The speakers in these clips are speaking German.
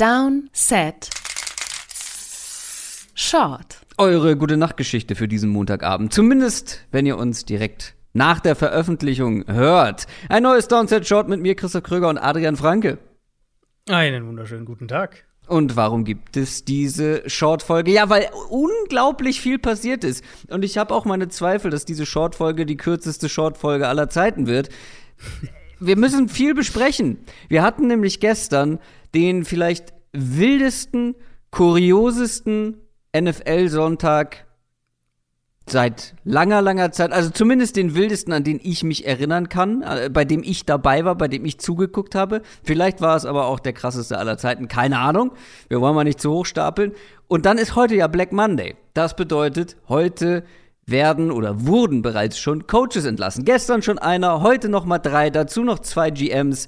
Down, Set, Short. Eure gute Nachtgeschichte für diesen Montagabend. Zumindest, wenn ihr uns direkt nach der Veröffentlichung hört. Ein neues Downset Short mit mir, Christoph Kröger und Adrian Franke. Einen wunderschönen guten Tag. Und warum gibt es diese Short-Folge? Ja, weil unglaublich viel passiert ist. Und ich habe auch meine Zweifel, dass diese Short-Folge die kürzeste Short-Folge aller Zeiten wird. Wir müssen viel besprechen. Wir hatten nämlich gestern den vielleicht wildesten, kuriosesten NFL-Sonntag seit langer, langer Zeit, also zumindest den wildesten, an den ich mich erinnern kann, äh, bei dem ich dabei war, bei dem ich zugeguckt habe. Vielleicht war es aber auch der krasseste aller Zeiten, keine Ahnung. Wir wollen mal nicht zu hoch stapeln. Und dann ist heute ja Black Monday. Das bedeutet, heute werden oder wurden bereits schon Coaches entlassen. Gestern schon einer, heute noch mal drei, dazu noch zwei GMs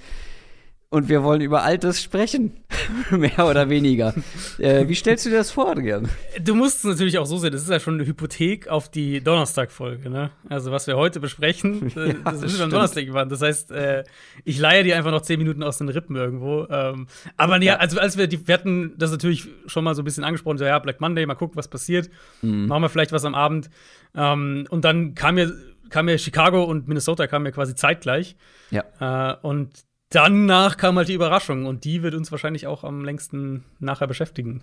und wir wollen über Altes sprechen. Mehr oder weniger. äh, wie stellst du dir das vor, Adrian? Du musst es natürlich auch so sehen, das ist ja schon eine Hypothek auf die Donnerstag-Folge, ne? Also, was wir heute besprechen, äh, ja, das, das ist am Donnerstag geworden. Das heißt, äh, ich leihe dir einfach noch zehn Minuten aus den Rippen irgendwo. Ähm, aber ja, also, als wir, die, wir hatten das natürlich schon mal so ein bisschen angesprochen, so, ja, Black Monday, mal gucken, was passiert. Mhm. Machen wir vielleicht was am Abend. Ähm, und dann kam mir, kam mir Chicago und Minnesota kamen mir quasi zeitgleich. Ja. Äh, und danach kam halt die Überraschung und die wird uns wahrscheinlich auch am längsten nachher beschäftigen.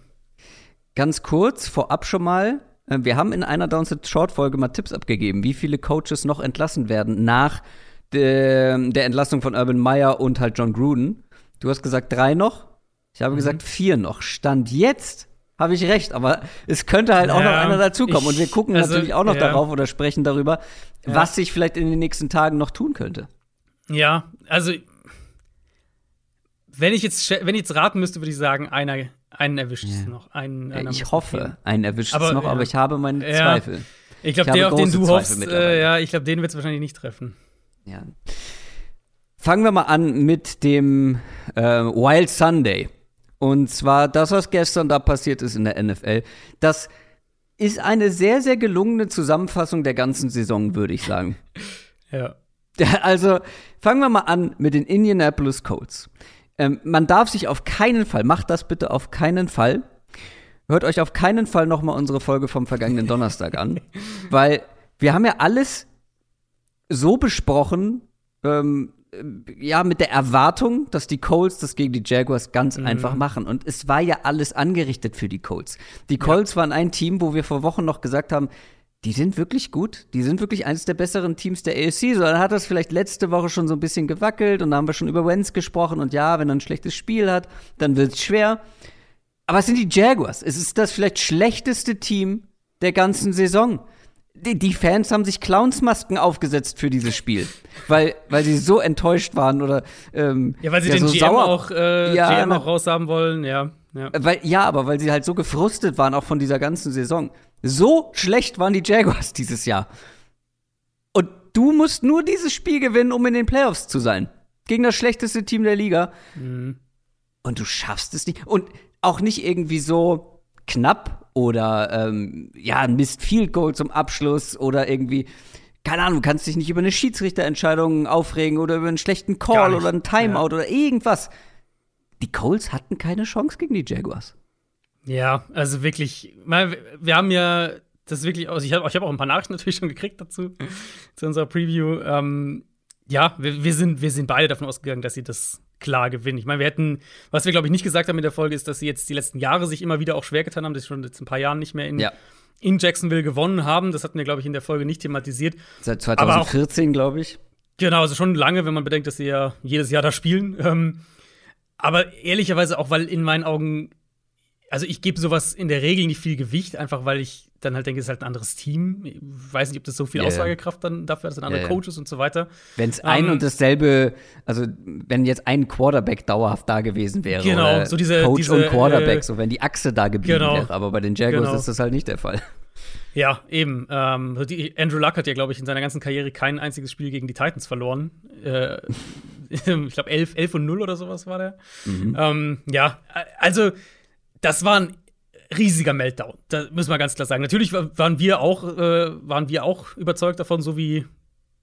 Ganz kurz, vorab schon mal, äh, wir haben in einer Downset Short Folge mal Tipps abgegeben, wie viele Coaches noch entlassen werden nach der, der Entlassung von Urban Meyer und halt John Gruden. Du hast gesagt drei noch. Ich habe mhm. gesagt vier noch. Stand jetzt habe ich recht, aber es könnte halt auch noch einer dazukommen. und wir gucken also, natürlich auch noch ja. darauf oder sprechen darüber, ja. was sich vielleicht in den nächsten Tagen noch tun könnte. Ja, also wenn ich jetzt, wenn ich jetzt raten müsste, würde ich sagen, einer, einen erwischt es ja. noch. Einen, ich hoffe, einen erwischt es noch, ja. aber ich habe meine ja. Zweifel. Ich glaube, der, auf den du hoffst, äh, ja, ich glaube, den wird es wahrscheinlich nicht treffen. Ja. Fangen wir mal an mit dem äh, Wild Sunday. Und zwar das, was gestern da passiert ist in der NFL. Das ist eine sehr, sehr gelungene Zusammenfassung der ganzen Saison, würde ich sagen. ja. Also fangen wir mal an mit den Indianapolis Colts. Ähm, man darf sich auf keinen Fall, macht das bitte auf keinen Fall. Hört euch auf keinen Fall noch mal unsere Folge vom vergangenen Donnerstag an, weil wir haben ja alles so besprochen, ähm, ja, mit der Erwartung, dass die Colts das gegen die Jaguars ganz mhm. einfach machen. Und es war ja alles angerichtet für die Colts. Die Colts ja. waren ein Team, wo wir vor Wochen noch gesagt haben, die sind wirklich gut. Die sind wirklich eines der besseren Teams der AFC. So, dann hat das vielleicht letzte Woche schon so ein bisschen gewackelt und da haben wir schon über Wentz gesprochen. Und ja, wenn er ein schlechtes Spiel hat, dann wird es schwer. Aber es sind die Jaguars. Es ist das vielleicht schlechteste Team der ganzen Saison. Die, die Fans haben sich Clownsmasken aufgesetzt für dieses Spiel, weil, weil sie so enttäuscht waren oder ähm, ja, weil sie ja, den so GM sauer. auch äh, ja, GM auch raushaben wollen, ja. Ja. Weil, ja, aber weil sie halt so gefrustet waren, auch von dieser ganzen Saison. So schlecht waren die Jaguars dieses Jahr. Und du musst nur dieses Spiel gewinnen, um in den Playoffs zu sein. Gegen das schlechteste Team der Liga. Mhm. Und du schaffst es nicht. Und auch nicht irgendwie so knapp oder ähm, ja, ein Mist Field Goal zum Abschluss oder irgendwie keine Ahnung, du kannst dich nicht über eine Schiedsrichterentscheidung aufregen oder über einen schlechten Call oder einen Timeout ja. oder irgendwas die Colts hatten keine Chance gegen die Jaguars. Ja, also wirklich, wir haben ja das wirklich aus. Ich habe ich hab auch ein paar Nachrichten natürlich schon gekriegt dazu, zu unserer Preview. Ähm, ja, wir, wir, sind, wir sind beide davon ausgegangen, dass sie das klar gewinnen. Ich meine, wir hätten, was wir, glaube ich, nicht gesagt haben in der Folge, ist, dass sie jetzt die letzten Jahre sich immer wieder auch schwer getan haben, dass sie schon jetzt ein paar Jahren nicht mehr in, ja. in Jacksonville gewonnen haben. Das hatten wir, glaube ich, in der Folge nicht thematisiert. Seit 2014, glaube ich. Genau, also schon lange, wenn man bedenkt, dass sie ja jedes Jahr da spielen. Ähm, aber ehrlicherweise auch, weil in meinen Augen, also ich gebe sowas in der Regel nicht viel Gewicht, einfach weil ich dann halt denke, es ist halt ein anderes Team. Ich weiß nicht, ob das so viel yeah. Aussagekraft dann dafür hat, dass dann andere yeah. Coaches und so weiter. Wenn es ein ähm, und dasselbe, also wenn jetzt ein Quarterback dauerhaft da gewesen wäre. Genau, so diese. Coach diese, und Quarterback, äh, so wenn die Achse da geblieben genau, wäre. Aber bei den Jaguars genau. ist das halt nicht der Fall. Ja, eben. Ähm, Andrew Luck hat ja, glaube ich, in seiner ganzen Karriere kein einziges Spiel gegen die Titans verloren. Äh, ich glaube, 11, 11 und 0 oder sowas war der. Mhm. Ähm, ja, also, das war ein riesiger Meltdown. Das müssen wir ganz klar sagen. Natürlich waren wir auch, äh, waren wir auch überzeugt davon, so wie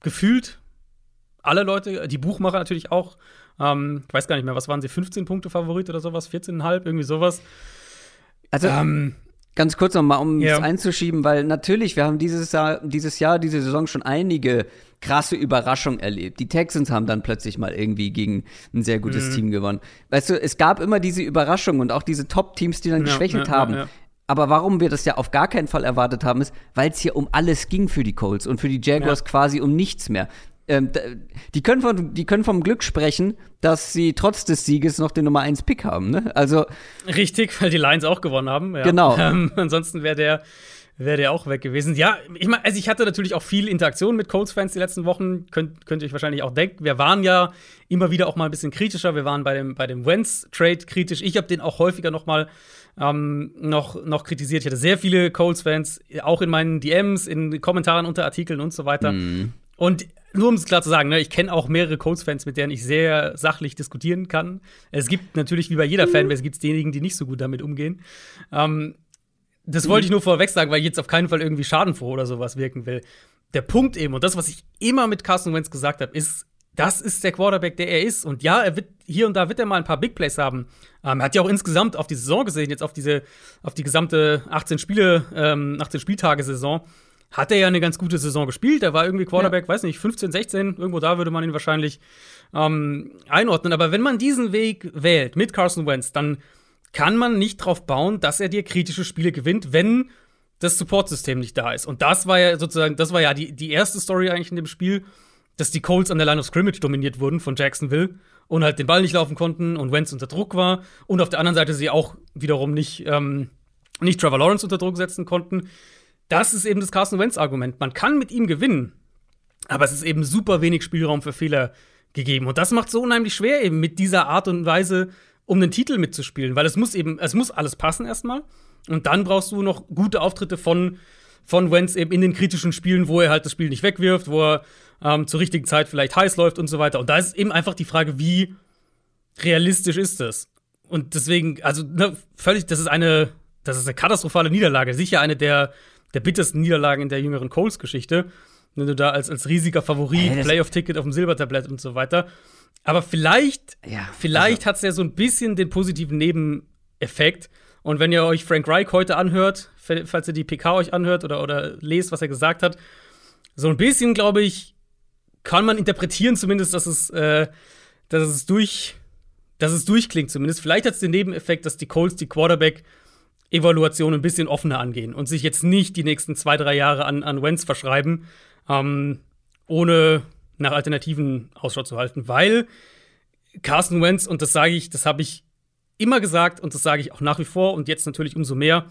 gefühlt alle Leute, die Buchmacher natürlich auch. Ähm, ich weiß gar nicht mehr, was waren sie, 15 Punkte Favorit oder sowas, 14,5, irgendwie sowas. Also, ähm, ganz kurz nochmal, um es einzuschieben, weil natürlich, wir haben dieses Jahr, dieses Jahr, diese Saison schon einige krasse Überraschungen erlebt. Die Texans haben dann plötzlich mal irgendwie gegen ein sehr gutes mhm. Team gewonnen. Weißt du, es gab immer diese Überraschungen und auch diese Top-Teams, die dann ja, geschwächelt ja, haben. Ja, aber warum wir das ja auf gar keinen Fall erwartet haben, ist, weil es hier um alles ging für die Colts und für die Jaguars quasi um nichts mehr ähm, die, können von, die können vom Glück sprechen, dass sie trotz des Sieges noch den Nummer 1 Pick haben. Ne? Also Richtig, weil die Lions auch gewonnen haben. Ja. Genau. Ähm, ansonsten wäre der, wär der auch weg gewesen. Ja, ich meine, also ich hatte natürlich auch viel Interaktion mit Colts-Fans die letzten Wochen. Könnt, könnt ihr euch wahrscheinlich auch denken. Wir waren ja immer wieder auch mal ein bisschen kritischer. Wir waren bei dem, bei dem Wentz-Trade kritisch. Ich habe den auch häufiger noch mal ähm, noch, noch kritisiert. Ich hatte sehr viele Colts-Fans, auch in meinen DMs, in Kommentaren unter Artikeln und so weiter. Mm. Und nur um es klar zu sagen, ne, ich kenne auch mehrere Colts-Fans, mit denen ich sehr sachlich diskutieren kann. Es gibt natürlich, wie bei jeder Fan, es gibt diejenigen, die nicht so gut damit umgehen. Ähm, das wollte ich nur vorweg sagen, weil ich jetzt auf keinen Fall irgendwie schadenfroh oder sowas wirken will. Der Punkt eben, und das, was ich immer mit Carson Wentz gesagt habe, ist, das ist der Quarterback, der er ist. Und ja, er wird hier und da wird er mal ein paar Big Plays haben. Ähm, er hat ja auch insgesamt auf die Saison gesehen, jetzt auf diese, auf die gesamte 18 Spiele, ähm, 18 Spieltage Saison hat er ja eine ganz gute Saison gespielt. Er war irgendwie Quarterback, ja. weiß nicht, 15, 16, irgendwo da würde man ihn wahrscheinlich ähm, einordnen. Aber wenn man diesen Weg wählt mit Carson Wentz, dann kann man nicht darauf bauen, dass er dir kritische Spiele gewinnt, wenn das Supportsystem nicht da ist. Und das war ja sozusagen, das war ja die, die erste Story eigentlich in dem Spiel, dass die Colts an der Line of Scrimmage dominiert wurden von Jacksonville und halt den Ball nicht laufen konnten und Wentz unter Druck war und auf der anderen Seite sie auch wiederum nicht, ähm, nicht Trevor Lawrence unter Druck setzen konnten das ist eben das Carson Wentz-Argument. Man kann mit ihm gewinnen, aber es ist eben super wenig Spielraum für Fehler gegeben. Und das macht es so unheimlich schwer, eben mit dieser Art und Weise um den Titel mitzuspielen, weil es muss eben, es muss alles passen erstmal. Und dann brauchst du noch gute Auftritte von, von Wentz eben in den kritischen Spielen, wo er halt das Spiel nicht wegwirft, wo er ähm, zur richtigen Zeit vielleicht heiß läuft und so weiter. Und da ist eben einfach die Frage, wie realistisch ist das? Und deswegen, also ne, völlig, das ist eine, das ist eine katastrophale Niederlage. Sicher eine der der bittersten Niederlagen in der jüngeren Coles-Geschichte. Wenn du da als, als riesiger Favorit, hey, Playoff-Ticket auf dem Silbertablett und so weiter. Aber vielleicht, ja, vielleicht also. hat es ja so ein bisschen den positiven Nebeneffekt. Und wenn ihr euch Frank Reich heute anhört, falls ihr die PK euch anhört oder, oder lest, was er gesagt hat, so ein bisschen, glaube ich, kann man interpretieren zumindest, dass es, äh, dass es durch, dass es durchklingt zumindest. Vielleicht hat es den Nebeneffekt, dass die Colts die Quarterback Evaluation ein bisschen offener angehen und sich jetzt nicht die nächsten zwei, drei Jahre an, an Wentz verschreiben, ähm, ohne nach Alternativen Ausschau zu halten, weil Carsten Wentz, und das sage ich, das habe ich immer gesagt und das sage ich auch nach wie vor und jetzt natürlich umso mehr,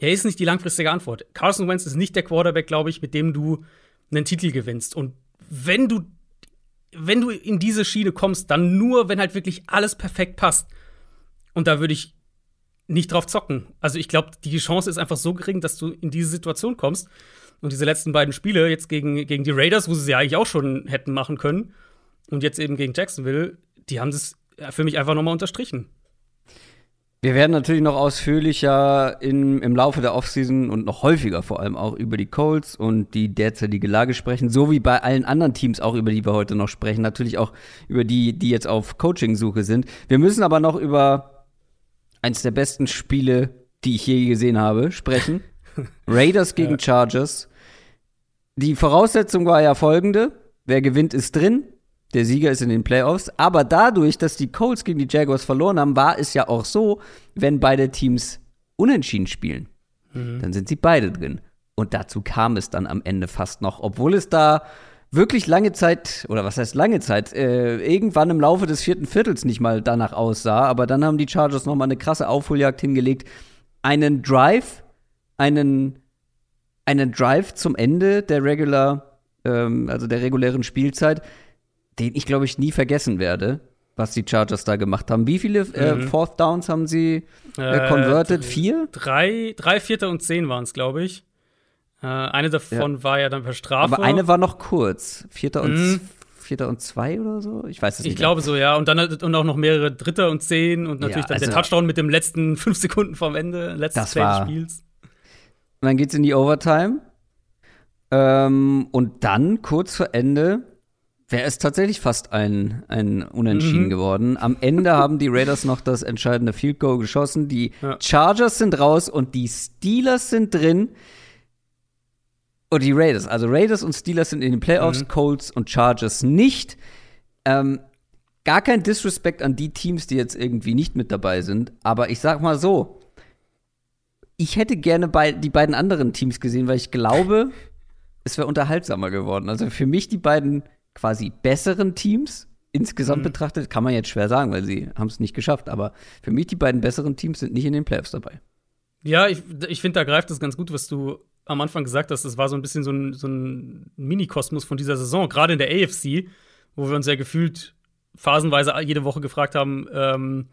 er ist nicht die langfristige Antwort. Carson Wentz ist nicht der Quarterback, glaube ich, mit dem du einen Titel gewinnst. Und wenn du, wenn du in diese Schiene kommst, dann nur, wenn halt wirklich alles perfekt passt. Und da würde ich nicht drauf zocken. Also ich glaube, die Chance ist einfach so gering, dass du in diese Situation kommst. Und diese letzten beiden Spiele jetzt gegen, gegen die Raiders, wo sie sie eigentlich auch schon hätten machen können, und jetzt eben gegen Jacksonville, die haben das für mich einfach nochmal unterstrichen. Wir werden natürlich noch ausführlicher in, im Laufe der Offseason und noch häufiger vor allem auch über die Colts und die derzeitige Lage sprechen, so wie bei allen anderen Teams auch, über die wir heute noch sprechen. Natürlich auch über die, die jetzt auf Coaching-Suche sind. Wir müssen aber noch über eins der besten Spiele, die ich je gesehen habe, sprechen. Raiders gegen ja. Chargers. Die Voraussetzung war ja folgende: Wer gewinnt, ist drin. Der Sieger ist in den Playoffs. Aber dadurch, dass die Colts gegen die Jaguars verloren haben, war es ja auch so, wenn beide Teams unentschieden spielen, mhm. dann sind sie beide drin. Und dazu kam es dann am Ende fast noch, obwohl es da wirklich lange Zeit, oder was heißt lange Zeit, äh, irgendwann im Laufe des vierten Viertels nicht mal danach aussah. Aber dann haben die Chargers noch mal eine krasse Aufholjagd hingelegt. Einen Drive, einen, einen Drive zum Ende der Regular, ähm, also der regulären Spielzeit, den ich, glaube ich, nie vergessen werde, was die Chargers da gemacht haben. Wie viele äh, mhm. Fourth Downs haben sie äh, converted? Äh, Vier? Drei, drei, Vierter und zehn waren es, glaube ich. Äh, eine davon ja. war ja dann per Strafe. Aber eine war noch kurz. Vierter und, mhm. Vierter und zwei oder so? Ich weiß es nicht. Ich glaube so, ja. Und dann und auch noch mehrere Dritter und zehn und natürlich ja, dann also, der Touchdown mit dem letzten fünf Sekunden vom Ende, letztes Play des Spiels. Und dann geht's in die Overtime. Ähm, und dann, kurz vor Ende, Wäre es tatsächlich fast ein, ein Unentschieden mhm. geworden. Am Ende haben die Raiders noch das entscheidende Field Goal geschossen. Die ja. Chargers sind raus und die Steelers sind drin. Und die Raiders, also Raiders und Steelers sind in den Playoffs, mhm. Colts und Chargers nicht. Ähm, gar kein Disrespect an die Teams, die jetzt irgendwie nicht mit dabei sind. Aber ich sag mal so, ich hätte gerne bei, die beiden anderen Teams gesehen, weil ich glaube, es wäre unterhaltsamer geworden. Also für mich die beiden quasi besseren Teams insgesamt mhm. betrachtet, kann man jetzt schwer sagen, weil sie haben es nicht geschafft. Aber für mich die beiden besseren Teams sind nicht in den Playoffs dabei. Ja, ich, ich finde, da greift es ganz gut, was du am Anfang gesagt hast. Das war so ein bisschen so ein, so ein Mini-Kosmos von dieser Saison, gerade in der AFC, wo wir uns ja gefühlt phasenweise jede Woche gefragt haben, ähm,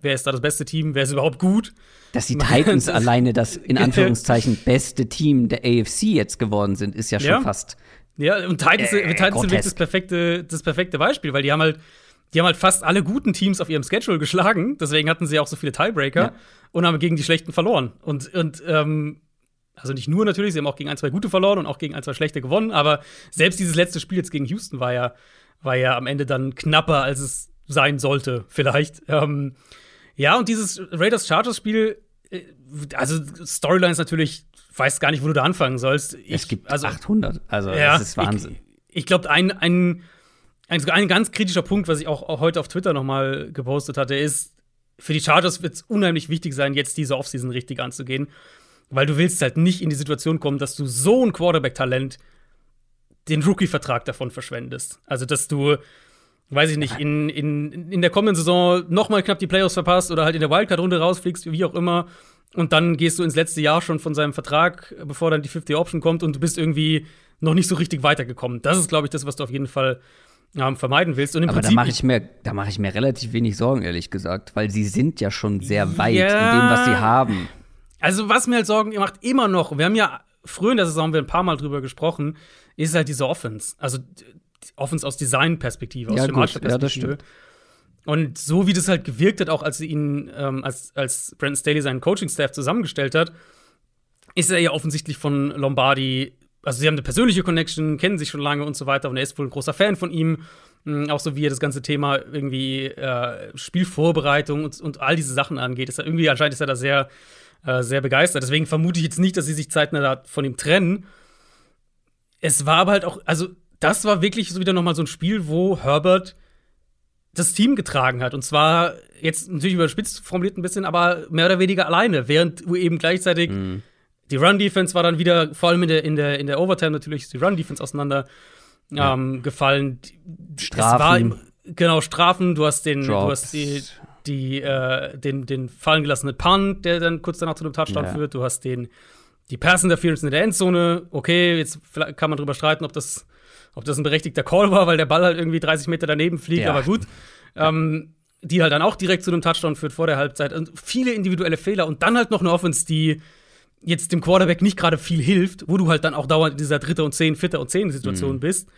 wer ist da das beste Team, wer ist überhaupt gut. Dass die Titans alleine das in Anführungszeichen beste Team der AFC jetzt geworden sind, ist ja schon ja. fast ja, und Titans, äh, Titans sind wirklich das perfekte, das perfekte Beispiel, weil die haben halt, die haben halt fast alle guten Teams auf ihrem Schedule geschlagen. Deswegen hatten sie auch so viele Tiebreaker ja. und haben gegen die schlechten verloren. Und, und ähm, also nicht nur natürlich, sie haben auch gegen ein, zwei gute verloren und auch gegen ein, zwei schlechte gewonnen, aber selbst dieses letzte Spiel jetzt gegen Houston war ja, war ja am Ende dann knapper, als es sein sollte, vielleicht. Ähm, ja, und dieses Raiders-Chargers-Spiel, äh, also Storyline ist natürlich weiß gar nicht, wo du da anfangen sollst. Ich, es gibt also, 800, also ja, das ist Wahnsinn. Ich, ich glaube, ein, ein, ein, ein, ganz kritischer Punkt, was ich auch, auch heute auf Twitter noch mal gepostet hatte, ist, für die Chargers wird es unheimlich wichtig sein, jetzt diese Offseason richtig anzugehen, weil du willst halt nicht in die Situation kommen, dass du so ein Quarterback-Talent den Rookie-Vertrag davon verschwendest. Also, dass du weiß ich nicht, in, in, in der kommenden Saison noch mal knapp die Playoffs verpasst oder halt in der Wildcard-Runde rausfliegst, wie auch immer und dann gehst du ins letzte Jahr schon von seinem Vertrag, bevor dann die 50 Option kommt und du bist irgendwie noch nicht so richtig weitergekommen. Das ist, glaube ich, das, was du auf jeden Fall ähm, vermeiden willst. Und im Aber Prinzip, da mache ich, mir, da mach ich mir relativ wenig Sorgen, ehrlich gesagt, weil sie sind ja schon sehr weit ja, in dem, was sie haben. Also, was mir halt Sorgen macht, immer noch, wir haben ja früher in der Saison wir ein paar Mal drüber gesprochen, ist halt diese Offense. Also, Offense aus Design-Perspektive, aus ja, Perspektive. Ja, das stimmt. Und so wie das halt gewirkt hat, auch als sie ihn, ähm, als, als Brandon Staley seinen Coaching-Staff zusammengestellt hat, ist er ja offensichtlich von Lombardi, also sie haben eine persönliche Connection, kennen sich schon lange und so weiter und er ist wohl ein großer Fan von ihm. Mhm, auch so wie er das ganze Thema irgendwie äh, Spielvorbereitung und, und all diese Sachen angeht. Ist er irgendwie anscheinend ist er da sehr, äh, sehr begeistert. Deswegen vermute ich jetzt nicht, dass sie sich zeitnah von ihm trennen. Es war aber halt auch, also das war wirklich so wieder noch mal so ein Spiel, wo Herbert das Team getragen hat. Und zwar jetzt natürlich überspitzt formuliert ein bisschen, aber mehr oder weniger alleine, während eben gleichzeitig mhm. die Run-Defense war dann wieder, vor allem in der, in der, in der Overtime natürlich, ist die Run-Defense auseinander ja. ähm, gefallen. Strafen. War, genau, Strafen, du hast den, Drops. du hast die, die, äh, den, den fallen gelassenen Punt, der dann kurz danach zu einem Touchdown ja. führt, du hast den, die Pass Interference in der Endzone. Okay, jetzt kann man drüber streiten, ob das ob das ein berechtigter Call war, weil der Ball halt irgendwie 30 Meter daneben fliegt, ja. aber gut. Ähm, die halt dann auch direkt zu einem Touchdown führt vor der Halbzeit. Und viele individuelle Fehler und dann halt noch eine Offense, die jetzt dem Quarterback nicht gerade viel hilft, wo du halt dann auch dauernd in dieser dritte und zehn, vierte und zehn Situation mhm. bist.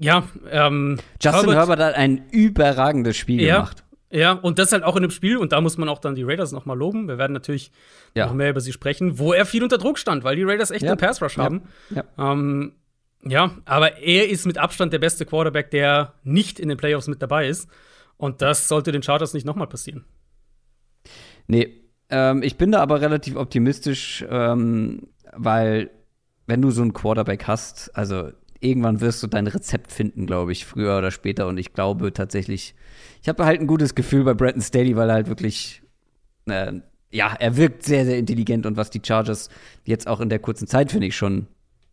Ja, ähm, Justin Herbert, Herbert, hat ein überragendes Spiel ja, gemacht. Ja, und das halt auch in dem Spiel, und da muss man auch dann die Raiders noch mal loben. Wir werden natürlich ja. noch mehr über sie sprechen, wo er viel unter Druck stand, weil die Raiders echt ja. einen Pass Rush haben. Ja. Ähm, ja, aber er ist mit Abstand der beste Quarterback, der nicht in den Playoffs mit dabei ist. Und das sollte den Chargers nicht nochmal passieren. Nee, ähm, ich bin da aber relativ optimistisch, ähm, weil wenn du so einen Quarterback hast, also irgendwann wirst du dein Rezept finden, glaube ich, früher oder später. Und ich glaube tatsächlich, ich habe halt ein gutes Gefühl bei Bretton Staley, weil er halt wirklich, äh, ja, er wirkt sehr, sehr intelligent und was die Chargers jetzt auch in der kurzen Zeit, finde ich, schon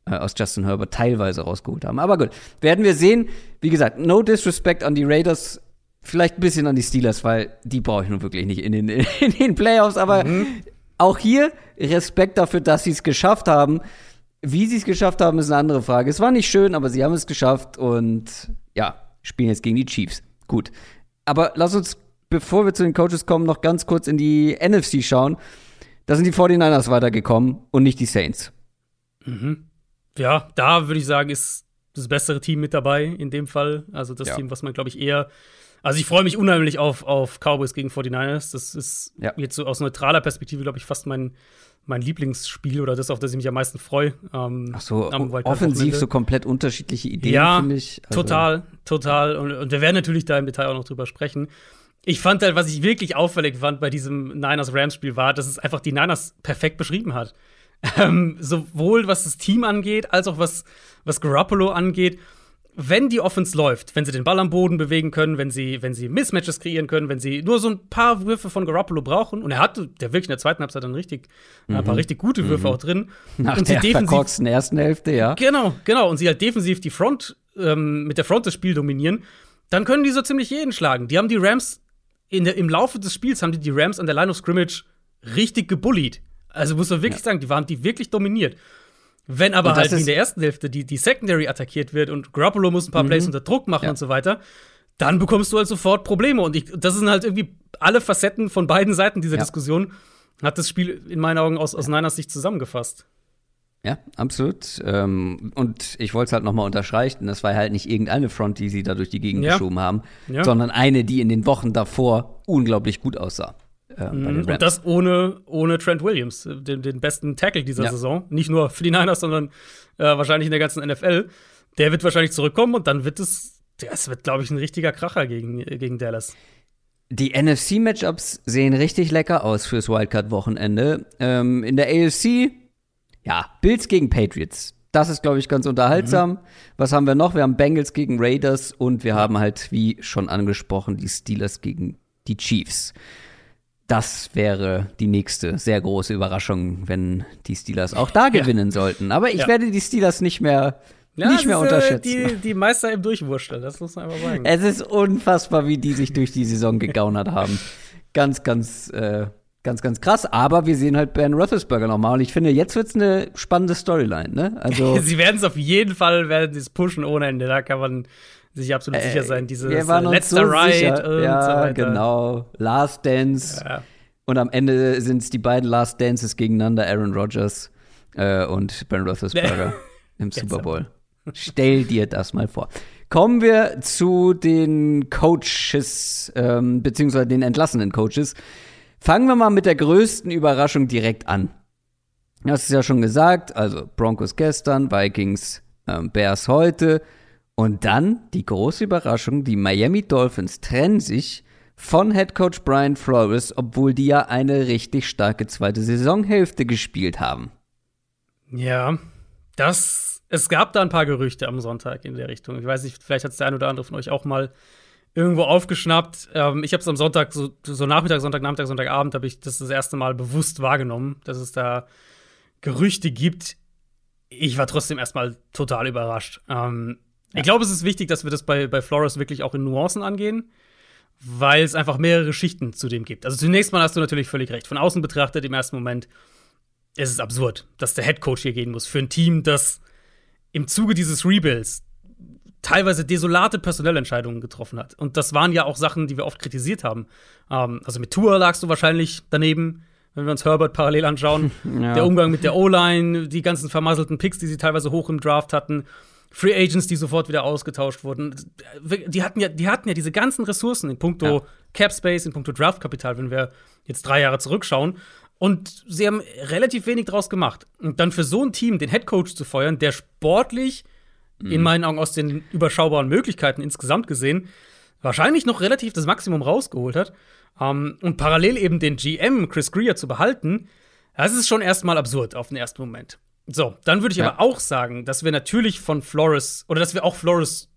äh, aus Justin Herbert teilweise rausgeholt haben. Aber gut, werden wir sehen. Wie gesagt, no disrespect an die Raiders, vielleicht ein bisschen an die Steelers, weil die brauche ich nun wirklich nicht in den, in den Playoffs. Aber mhm. auch hier Respekt dafür, dass sie es geschafft haben. Wie sie es geschafft haben, ist eine andere Frage. Es war nicht schön, aber sie haben es geschafft und ja, spielen jetzt gegen die Chiefs. Gut. Aber lass uns, bevor wir zu den Coaches kommen, noch ganz kurz in die NFC schauen. Da sind die 49ers weitergekommen und nicht die Saints. Mhm ja, da würde ich sagen, ist das bessere Team mit dabei in dem Fall. Also das ja. Team, was man, glaube ich, eher Also ich freue mich unheimlich auf, auf Cowboys gegen 49ers. Das ist ja. jetzt so aus neutraler Perspektive, glaube ich, fast mein, mein Lieblingsspiel oder das, auf das ich mich am meisten freue. Ähm, Ach so, offensiv so komplett unterschiedliche Ideen, ja, finde ich. Also. Total, total. Und, und wir werden natürlich da im Detail auch noch drüber sprechen. Ich fand halt, was ich wirklich auffällig fand bei diesem Niners-Rams-Spiel war, dass es einfach die Niners perfekt beschrieben hat. Ähm, sowohl was das Team angeht, als auch was, was Garoppolo angeht wenn die Offense läuft, wenn sie den Ball am Boden bewegen können, wenn sie, wenn sie Mismatches kreieren können, wenn sie nur so ein paar Würfe von Garoppolo brauchen, und er hatte, der wirklich in der zweiten Halbzeit dann richtig, mhm. ein paar mhm. richtig gute Würfe mhm. auch drin. Nach und der sie defensiv, ersten Hälfte, ja. Genau, genau. Und sie halt defensiv die Front, ähm, mit der Front das Spiel dominieren, dann können die so ziemlich jeden schlagen. Die haben die Rams in der, im Laufe des Spiels haben die die Rams an der Line of Scrimmage richtig gebullied. Also muss man wirklich ja. sagen, die waren die wirklich dominiert. Wenn aber halt in der ersten Hälfte die, die Secondary attackiert wird und Garoppolo muss ein paar mhm. Plays unter Druck machen ja. und so weiter, dann bekommst du halt sofort Probleme. Und ich, das sind halt irgendwie alle Facetten von beiden Seiten dieser ja. Diskussion, hat das Spiel in meinen Augen aus, aus Niners Sicht zusammengefasst. Ja, absolut. Ähm, und ich wollte es halt nochmal unterstreichen, das war halt nicht irgendeine Front, die sie da durch die Gegend ja. geschoben haben, ja. sondern eine, die in den Wochen davor unglaublich gut aussah. Äh, mhm. Und das ohne, ohne Trent Williams, den, den besten Tackle dieser ja. Saison. Nicht nur für die Niners, sondern äh, wahrscheinlich in der ganzen NFL. Der wird wahrscheinlich zurückkommen und dann wird es, das wird, glaube ich, ein richtiger Kracher gegen, gegen Dallas. Die NFC-Matchups sehen richtig lecker aus fürs Wildcard-Wochenende. Ähm, in der AFC, ja, Bills gegen Patriots. Das ist, glaube ich, ganz unterhaltsam. Mhm. Was haben wir noch? Wir haben Bengals gegen Raiders und wir haben halt, wie schon angesprochen, die Steelers gegen die Chiefs das wäre die nächste sehr große Überraschung, wenn die Steelers auch da gewinnen ja. sollten. Aber ich ja. werde die Steelers nicht mehr, ja, nicht mehr unterschätzen. Die, die Meister im Durchwurstel, das muss man einfach sagen. Es ist unfassbar, wie die sich durch die Saison gegaunert haben. Ganz, ganz, äh, ganz, ganz krass. Aber wir sehen halt Ben Roethlisberger nochmal. Und ich finde, jetzt wird es eine spannende Storyline. Ne? Also sie werden es auf jeden Fall, werden sie es pushen ohne Ende. Da kann man sich absolut äh, sicher sein. Waren letzter so Ride und ja, so weiter. genau. Last Dance. Ja. Und am Ende sind es die beiden Last Dances gegeneinander, Aaron Rodgers äh, und Ben Roethlisberger im Super Bowl. Stell dir das mal vor. Kommen wir zu den Coaches, ähm, beziehungsweise den entlassenen Coaches. Fangen wir mal mit der größten Überraschung direkt an. Du hast es ja schon gesagt, also Broncos gestern, Vikings, ähm, Bears heute. Und dann die große Überraschung, die Miami Dolphins trennen sich von Head Coach Brian Flores, obwohl die ja eine richtig starke zweite Saisonhälfte gespielt haben. Ja, das es gab da ein paar Gerüchte am Sonntag in der Richtung. Ich weiß nicht, vielleicht hat es der ein oder andere von euch auch mal irgendwo aufgeschnappt. Ähm, ich habe es am Sonntag, so, so Nachmittag, Sonntag, Nachmittag, Sonntagabend, habe ich das das erste Mal bewusst wahrgenommen, dass es da Gerüchte gibt. Ich war trotzdem erstmal total überrascht. Ähm, ich glaube, es ist wichtig, dass wir das bei, bei Flores wirklich auch in Nuancen angehen, weil es einfach mehrere Schichten zu dem gibt. Also zunächst mal hast du natürlich völlig recht. Von außen betrachtet im ersten Moment ist es absurd, dass der Head Coach hier gehen muss für ein Team, das im Zuge dieses Rebuilds teilweise desolate Personellentscheidungen getroffen hat. Und das waren ja auch Sachen, die wir oft kritisiert haben. Ähm, also mit Tour lagst du wahrscheinlich daneben, wenn wir uns Herbert parallel anschauen. Ja. Der Umgang mit der O-Line, die ganzen vermasselten Picks, die sie teilweise hoch im Draft hatten. Free Agents, die sofort wieder ausgetauscht wurden. Die hatten ja, die hatten ja diese ganzen Ressourcen in puncto ja. Cap Space, in puncto Draftkapital, wenn wir jetzt drei Jahre zurückschauen. Und sie haben relativ wenig draus gemacht. Und dann für so ein Team den Head Coach zu feuern, der sportlich mhm. in meinen Augen aus den überschaubaren Möglichkeiten insgesamt gesehen wahrscheinlich noch relativ das Maximum rausgeholt hat. Um, ähm, und parallel eben den GM Chris Greer zu behalten, das ist schon erstmal absurd auf den ersten Moment. So, dann würde ich ja. aber auch sagen, dass wir natürlich von Flores oder dass wir auch Flores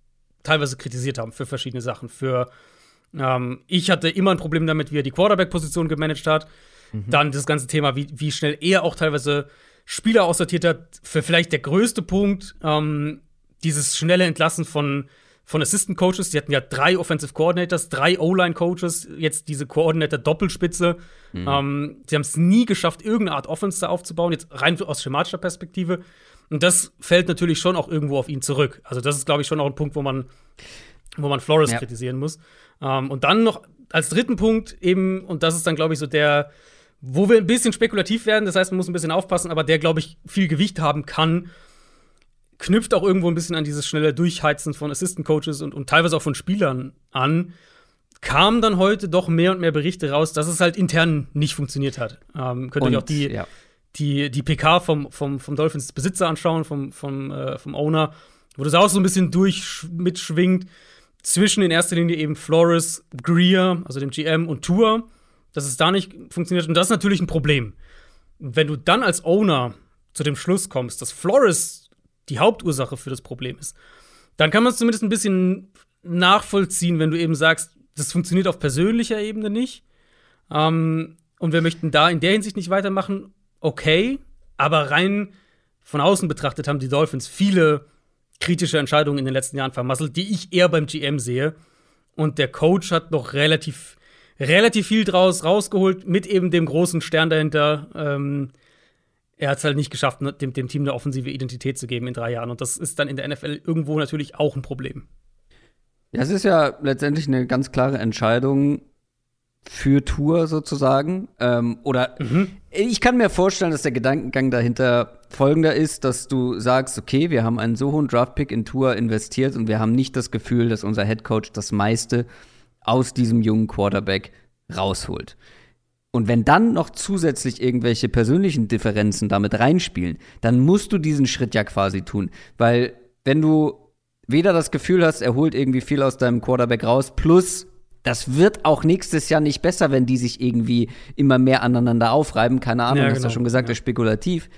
teilweise kritisiert haben für verschiedene Sachen. Für ähm, ich hatte immer ein Problem damit, wie er die Quarterback-Position gemanagt hat. Mhm. Dann das ganze Thema, wie, wie schnell er auch teilweise Spieler aussortiert hat. Für vielleicht der größte Punkt, ähm, dieses schnelle Entlassen von von Assistant Coaches. Die hatten ja drei Offensive Coordinators, drei O-Line Coaches, jetzt diese Coordinator Doppelspitze. Mhm. Ähm, sie haben es nie geschafft, irgendeine Art Offense da aufzubauen, jetzt rein aus schematischer Perspektive. Und das fällt natürlich schon auch irgendwo auf ihn zurück. Also, das ist, glaube ich, schon auch ein Punkt, wo man, wo man Flores ja. kritisieren muss. Ähm, und dann noch als dritten Punkt eben, und das ist dann, glaube ich, so der, wo wir ein bisschen spekulativ werden, das heißt, man muss ein bisschen aufpassen, aber der, glaube ich, viel Gewicht haben kann, knüpft auch irgendwo ein bisschen an dieses schnelle Durchheizen von Assistant Coaches und, und teilweise auch von Spielern an. kamen dann heute doch mehr und mehr Berichte raus, dass es halt intern nicht funktioniert hat. Ähm, könnt ihr euch auch die, ja. die, die PK vom, vom, vom Dolphins Besitzer anschauen, vom, vom, äh, vom Owner, wo das auch so ein bisschen durch mitschwingt zwischen in erster Linie eben Flores, Greer, also dem GM und Tour, dass es da nicht funktioniert. Und das ist natürlich ein Problem. Wenn du dann als Owner zu dem Schluss kommst, dass Flores die Hauptursache für das Problem ist, dann kann man es zumindest ein bisschen nachvollziehen, wenn du eben sagst, das funktioniert auf persönlicher Ebene nicht. Ähm, und wir möchten da in der Hinsicht nicht weitermachen, okay. Aber rein von außen betrachtet haben die Dolphins viele kritische Entscheidungen in den letzten Jahren vermasselt, die ich eher beim GM sehe. Und der Coach hat noch relativ, relativ viel draus rausgeholt, mit eben dem großen Stern dahinter. Ähm, er hat es halt nicht geschafft, ne, dem, dem Team eine offensive Identität zu geben in drei Jahren. Und das ist dann in der NFL irgendwo natürlich auch ein Problem. Ja, es ist ja letztendlich eine ganz klare Entscheidung für Tour sozusagen. Ähm, oder mhm. ich kann mir vorstellen, dass der Gedankengang dahinter folgender ist, dass du sagst, okay, wir haben einen so hohen Draftpick in Tour investiert und wir haben nicht das Gefühl, dass unser Headcoach das meiste aus diesem jungen Quarterback rausholt. Und wenn dann noch zusätzlich irgendwelche persönlichen Differenzen damit reinspielen, dann musst du diesen Schritt ja quasi tun. Weil wenn du weder das Gefühl hast, er holt irgendwie viel aus deinem Quarterback raus, plus das wird auch nächstes Jahr nicht besser, wenn die sich irgendwie immer mehr aneinander aufreiben. Keine Ahnung, ja, genau. hast du genau. schon gesagt, ja. ist spekulativ.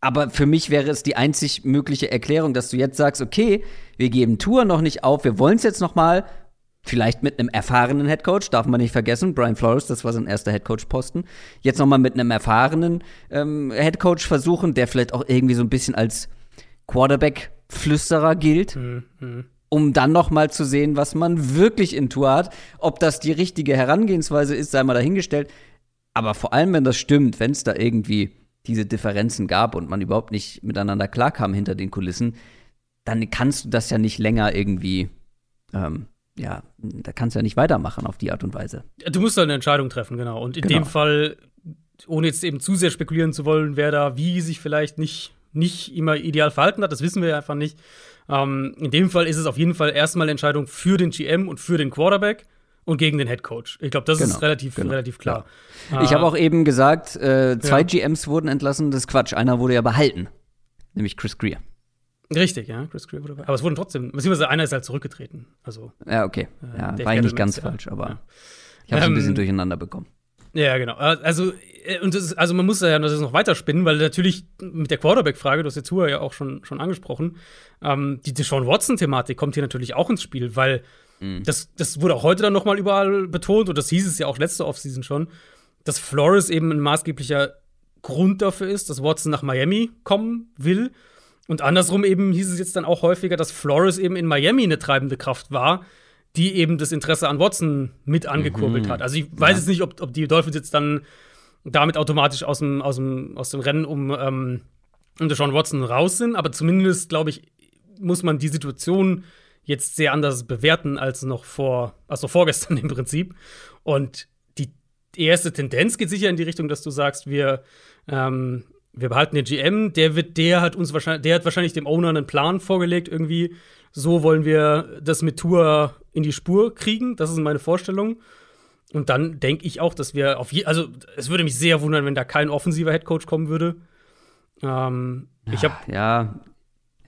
Aber für mich wäre es die einzig mögliche Erklärung, dass du jetzt sagst, okay, wir geben Tour noch nicht auf, wir wollen es jetzt noch mal, vielleicht mit einem erfahrenen Headcoach, darf man nicht vergessen, Brian Flores, das war sein erster Headcoach-Posten, jetzt noch mal mit einem erfahrenen ähm, Headcoach versuchen, der vielleicht auch irgendwie so ein bisschen als Quarterback-Flüsterer gilt. Mhm. mhm um dann noch mal zu sehen, was man wirklich in Tour hat. Ob das die richtige Herangehensweise ist, sei mal dahingestellt. Aber vor allem, wenn das stimmt, wenn es da irgendwie diese Differenzen gab und man überhaupt nicht miteinander klarkam hinter den Kulissen, dann kannst du das ja nicht länger irgendwie, ähm, ja, da kannst du ja nicht weitermachen auf die Art und Weise. Du musst da eine Entscheidung treffen, genau. Und in genau. dem Fall, ohne jetzt eben zu sehr spekulieren zu wollen, wer da wie sich vielleicht nicht, nicht immer ideal verhalten hat, das wissen wir ja einfach nicht. Ähm, in dem Fall ist es auf jeden Fall erstmal eine Entscheidung für den GM und für den Quarterback und gegen den Head Coach. Ich glaube, das genau, ist relativ, genau, relativ klar. Ja. Ich habe auch eben gesagt, äh, zwei ja. GMs wurden entlassen. Das ist Quatsch. Einer wurde ja behalten, nämlich Chris Greer. Richtig, ja, Chris Greer wurde. Aber es wurden trotzdem, beziehungsweise einer ist halt zurückgetreten. Also, ja, okay. Äh, ja, war ich nicht ganz falsch, aber ich habe es ähm, ein bisschen durcheinander bekommen. Ja, genau. Also, äh, und das, also man muss ja das noch weiterspinnen, weil natürlich mit der Quarterback-Frage, du hast jetzt ja auch schon, schon angesprochen, ähm, die Deshaun Watson-Thematik kommt hier natürlich auch ins Spiel, weil mhm. das, das wurde auch heute dann nochmal überall betont und das hieß es ja auch letzte Offseason schon, dass Flores eben ein maßgeblicher Grund dafür ist, dass Watson nach Miami kommen will. Und andersrum eben hieß es jetzt dann auch häufiger, dass Flores eben in Miami eine treibende Kraft war, die eben das Interesse an Watson mit angekurbelt mhm. hat. Also ich weiß ja. jetzt nicht, ob, ob die Dolphins jetzt dann damit automatisch aus dem, aus dem, aus dem Rennen um, ähm, um Deshaun Watson raus sind, aber zumindest, glaube ich, muss man die Situation jetzt sehr anders bewerten als noch vor, also vorgestern im Prinzip. Und die erste Tendenz geht sicher in die Richtung, dass du sagst, wir, ähm, wir behalten den GM, der wird, der hat uns wahrscheinlich, der hat wahrscheinlich dem Owner einen Plan vorgelegt, irgendwie, so wollen wir das mit Tour in die Spur kriegen. Das ist meine Vorstellung. Und dann denke ich auch, dass wir auf je also es würde mich sehr wundern, wenn da kein offensiver Headcoach kommen würde. Ähm, ich habe ja,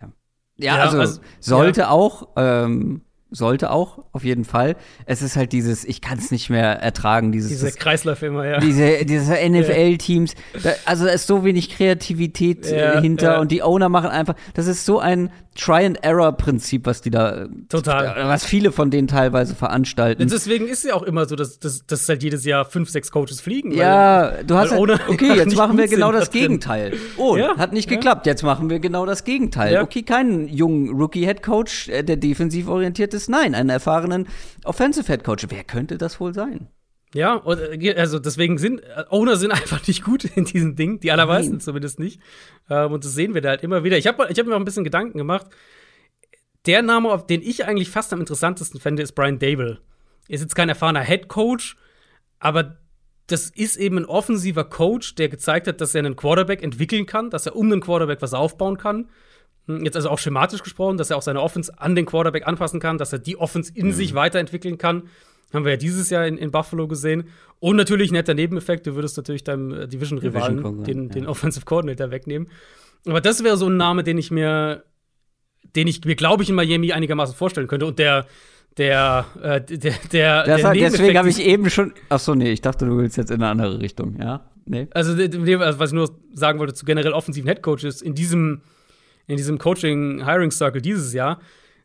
ja, ja, also, also sollte ja. auch ähm, sollte auch, auf jeden Fall. Es ist halt dieses, ich kann es nicht mehr ertragen, dieses. Diese Kreisläufe immer, ja. Diese, diese NFL-Teams. Also da ist so wenig Kreativität ja, äh, hinter ja. und die Owner machen einfach, das ist so ein Try-and-Error-Prinzip, was die da, Total. was viele von denen teilweise veranstalten. Und deswegen ist es ja auch immer so, dass, dass, dass halt jedes Jahr fünf, sechs Coaches fliegen. Ja, weil, du hast halt, okay, jetzt machen wir genau das Gegenteil. Oh, ja, hat nicht geklappt, jetzt machen wir genau das Gegenteil. Okay, keinen jungen Rookie-Head-Coach, äh, der defensiv orientiert ist, nein, einen erfahrenen Offensive-Head-Coach. Wer könnte das wohl sein? Ja, äh, also deswegen sind äh, Owner sind einfach nicht gut in diesem Ding, die allermeisten Nein. zumindest nicht. Ähm, und das sehen wir da halt immer wieder. Ich habe ich hab mir auch ein bisschen Gedanken gemacht. Der Name, auf den ich eigentlich fast am interessantesten fände, ist Brian Dable. Ist jetzt kein erfahrener Head Coach, aber das ist eben ein offensiver Coach, der gezeigt hat, dass er einen Quarterback entwickeln kann, dass er um einen Quarterback was aufbauen kann. Hm, jetzt also auch schematisch gesprochen, dass er auch seine Offense an den Quarterback anpassen kann, dass er die Offense in mhm. sich weiterentwickeln kann. Haben wir ja dieses Jahr in, in Buffalo gesehen. Und natürlich netter Nebeneffekt, du würdest natürlich deinem äh, Division-Rivalen Division den, ja. den Offensive Coordinator wegnehmen. Aber das wäre so ein Name, den ich mir, den ich mir, glaube ich, in Miami einigermaßen vorstellen könnte. Und der, der, äh, der, der, der Deswegen habe ich eben schon. Ach so, nee, ich dachte, du willst jetzt in eine andere Richtung, ja? Nee. Also, also was ich nur sagen wollte zu generell offensiven Headcoaches in diesem, in diesem Coaching-Hiring-Circle dieses Jahr,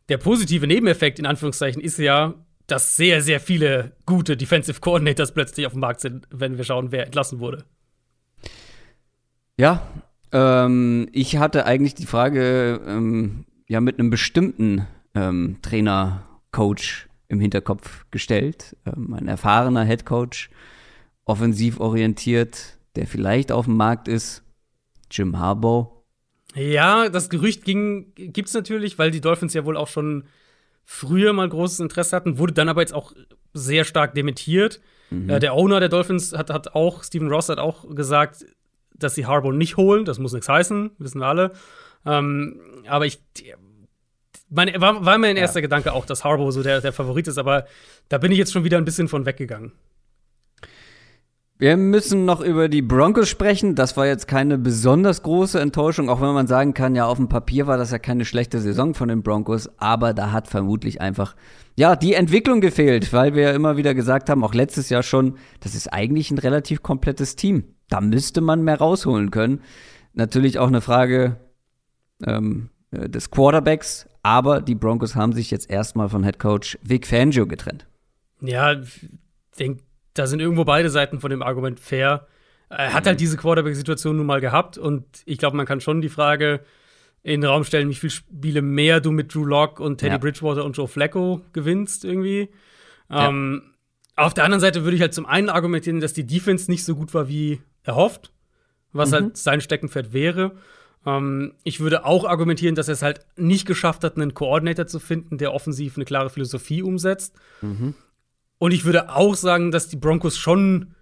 der positive Nebeneffekt in Anführungszeichen ist ja, dass sehr, sehr viele gute Defensive Coordinators plötzlich auf dem Markt sind, wenn wir schauen, wer entlassen wurde. Ja, ähm, ich hatte eigentlich die Frage ähm, ja mit einem bestimmten ähm, Trainer, Coach im Hinterkopf gestellt. Ähm, ein erfahrener Head Coach, offensiv orientiert, der vielleicht auf dem Markt ist. Jim Harbaugh. Ja, das Gerücht ging, gibt's natürlich, weil die Dolphins ja wohl auch schon früher mal großes Interesse hatten, wurde dann aber jetzt auch sehr stark dementiert. Mhm. Äh, der Owner der Dolphins hat, hat auch, Stephen Ross hat auch gesagt, dass sie Harbaugh nicht holen. Das muss nichts heißen, wissen wir alle. Ähm, aber ich, meine, war, war mein erster ja. Gedanke auch, dass Harbaugh so der, der Favorit ist, aber da bin ich jetzt schon wieder ein bisschen von weggegangen. Wir müssen noch über die Broncos sprechen. Das war jetzt keine besonders große Enttäuschung, auch wenn man sagen kann, ja, auf dem Papier war das ja keine schlechte Saison von den Broncos, aber da hat vermutlich einfach, ja, die Entwicklung gefehlt, weil wir ja immer wieder gesagt haben, auch letztes Jahr schon, das ist eigentlich ein relativ komplettes Team. Da müsste man mehr rausholen können. Natürlich auch eine Frage ähm, äh, des Quarterbacks, aber die Broncos haben sich jetzt erstmal von Head Coach Vic Fangio getrennt. Ja, denke, da sind irgendwo beide Seiten von dem Argument fair. Er hat halt diese Quarterback-Situation nun mal gehabt und ich glaube, man kann schon die Frage in den Raum stellen, wie viele Spiele mehr du mit Drew Locke und Teddy ja. Bridgewater und Joe Flacco gewinnst irgendwie. Ja. Ähm, auf der anderen Seite würde ich halt zum einen argumentieren, dass die Defense nicht so gut war wie erhofft, was mhm. halt sein Steckenpferd wäre. Ähm, ich würde auch argumentieren, dass er es halt nicht geschafft hat, einen Koordinator zu finden, der offensiv eine klare Philosophie umsetzt. Mhm. Und ich würde auch sagen, dass die Broncos schon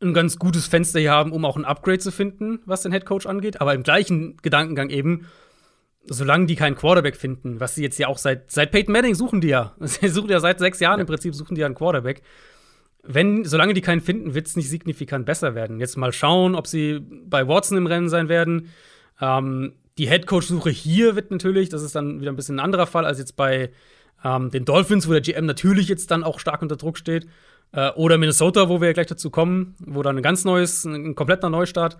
ein ganz gutes Fenster hier haben, um auch ein Upgrade zu finden, was den Headcoach angeht. Aber im gleichen Gedankengang eben, solange die keinen Quarterback finden, was sie jetzt ja auch seit, seit Peyton Manning suchen die ja. Sie suchen ja seit sechs Jahren im Prinzip, suchen die ja einen Quarterback. Wenn, solange die keinen finden, wird es nicht signifikant besser werden. Jetzt mal schauen, ob sie bei Watson im Rennen sein werden. Ähm, die Headcoach-Suche hier wird natürlich, das ist dann wieder ein bisschen ein anderer Fall als jetzt bei ähm, den Dolphins, wo der GM natürlich jetzt dann auch stark unter Druck steht. Äh, oder Minnesota, wo wir ja gleich dazu kommen, wo dann ein ganz neues, ein kompletter Neustart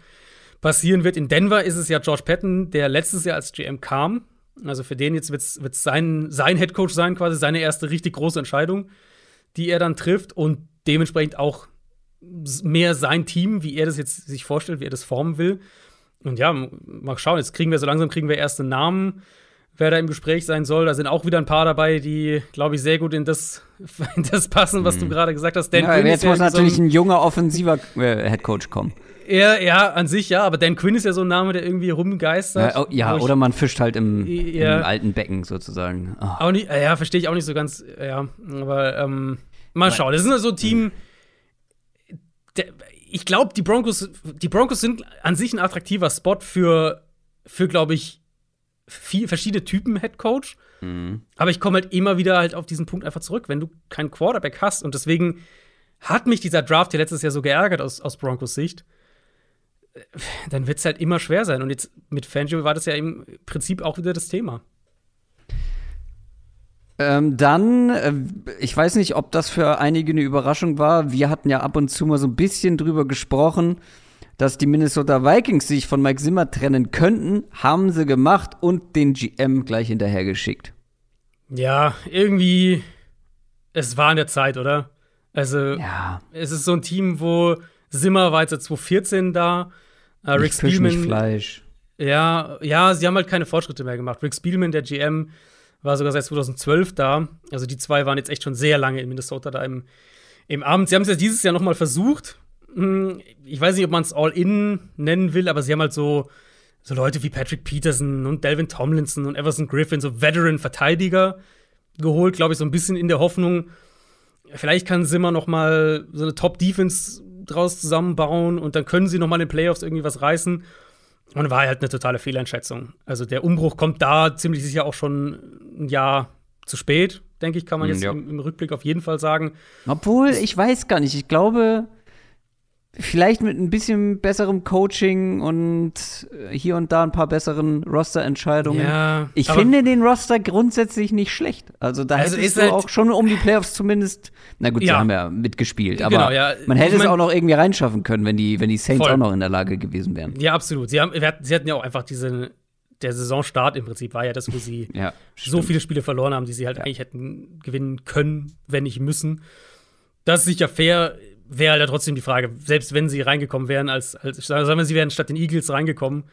passieren wird. In Denver ist es ja George Patton, der letztes Jahr als GM kam. Also für den jetzt wird es sein, sein Headcoach sein, quasi seine erste richtig große Entscheidung, die er dann trifft und dementsprechend auch mehr sein Team, wie er das jetzt sich vorstellt, wie er das formen will. Und ja, mal schauen, jetzt kriegen wir so langsam kriegen wir erste Namen wer da im Gespräch sein soll. Da sind auch wieder ein paar dabei, die, glaube ich, sehr gut in das, in das passen, was mhm. du gerade gesagt hast. Dan ja, Quinn jetzt muss ja natürlich so ein, ein, junger, offensiver äh, Headcoach kommen. Ja, ja, an sich ja, aber Dan Quinn ist ja so ein Name, der irgendwie rumgeistert. Ja, oh, ja oder man fischt halt im, ja. im alten Becken sozusagen. Oh. Auch nicht, ja, verstehe ich auch nicht so ganz, ja. Aber ähm, mal schauen. Das ist so ein Team. Der, ich glaube, die Broncos, die Broncos sind an sich ein attraktiver Spot für, für glaube ich, viel, verschiedene Typen Head Coach. Mhm. Aber ich komme halt immer wieder halt auf diesen Punkt einfach zurück, wenn du keinen Quarterback hast. Und deswegen hat mich dieser Draft hier letztes Jahr so geärgert aus, aus Broncos Sicht. Dann wird es halt immer schwer sein. Und jetzt mit Fangio war das ja im Prinzip auch wieder das Thema. Ähm, dann, äh, ich weiß nicht, ob das für einige eine Überraschung war. Wir hatten ja ab und zu mal so ein bisschen drüber gesprochen dass die Minnesota Vikings sich von Mike Zimmer trennen könnten, haben sie gemacht und den GM gleich hinterhergeschickt. Ja, irgendwie, es war in der Zeit, oder? Also, ja. es ist so ein Team, wo Zimmer war jetzt 2014 da. Äh, Rick Spielman. Fleisch. Ja, ja, sie haben halt keine Fortschritte mehr gemacht. Rick Spielman, der GM, war sogar seit 2012 da. Also die zwei waren jetzt echt schon sehr lange in Minnesota da im, im Abend. Sie haben es ja dieses Jahr noch mal versucht, ich weiß nicht, ob man es All-In nennen will, aber sie haben halt so, so Leute wie Patrick Peterson und Delvin Tomlinson und Everson Griffin, so Veteran-Verteidiger geholt, glaube ich, so ein bisschen in der Hoffnung, vielleicht kann Simmer noch mal so eine Top-Defense draus zusammenbauen und dann können sie noch mal in den Playoffs irgendwie was reißen. Und war halt eine totale Fehleinschätzung. Also der Umbruch kommt da ziemlich sicher auch schon ein Jahr zu spät, denke ich, kann man hm, jetzt ja. im, im, Rückblick auf jeden Fall sagen. Obwohl, ich weiß gar nicht. Ich glaube, vielleicht mit ein bisschen besserem Coaching und äh, hier und da ein paar besseren Roster-Entscheidungen. Ja, ich finde den Roster grundsätzlich nicht schlecht. Also da also hättest du halt auch schon um die Playoffs zumindest, na gut, ja. sie haben ja mitgespielt, aber genau, ja. man hätte ich mein, es auch noch irgendwie reinschaffen können, wenn die, wenn die Saints voll. auch noch in der Lage gewesen wären. Ja, absolut. Sie, haben, sie hatten ja auch einfach diese der Saisonstart im Prinzip war ja das, wo sie ja, so viele Spiele verloren haben, die sie halt eigentlich hätten gewinnen können, wenn nicht müssen. Das ist sicher fair wäre halt trotzdem die Frage, selbst wenn sie reingekommen wären, als, als sagen wir, sie wären statt den Eagles reingekommen,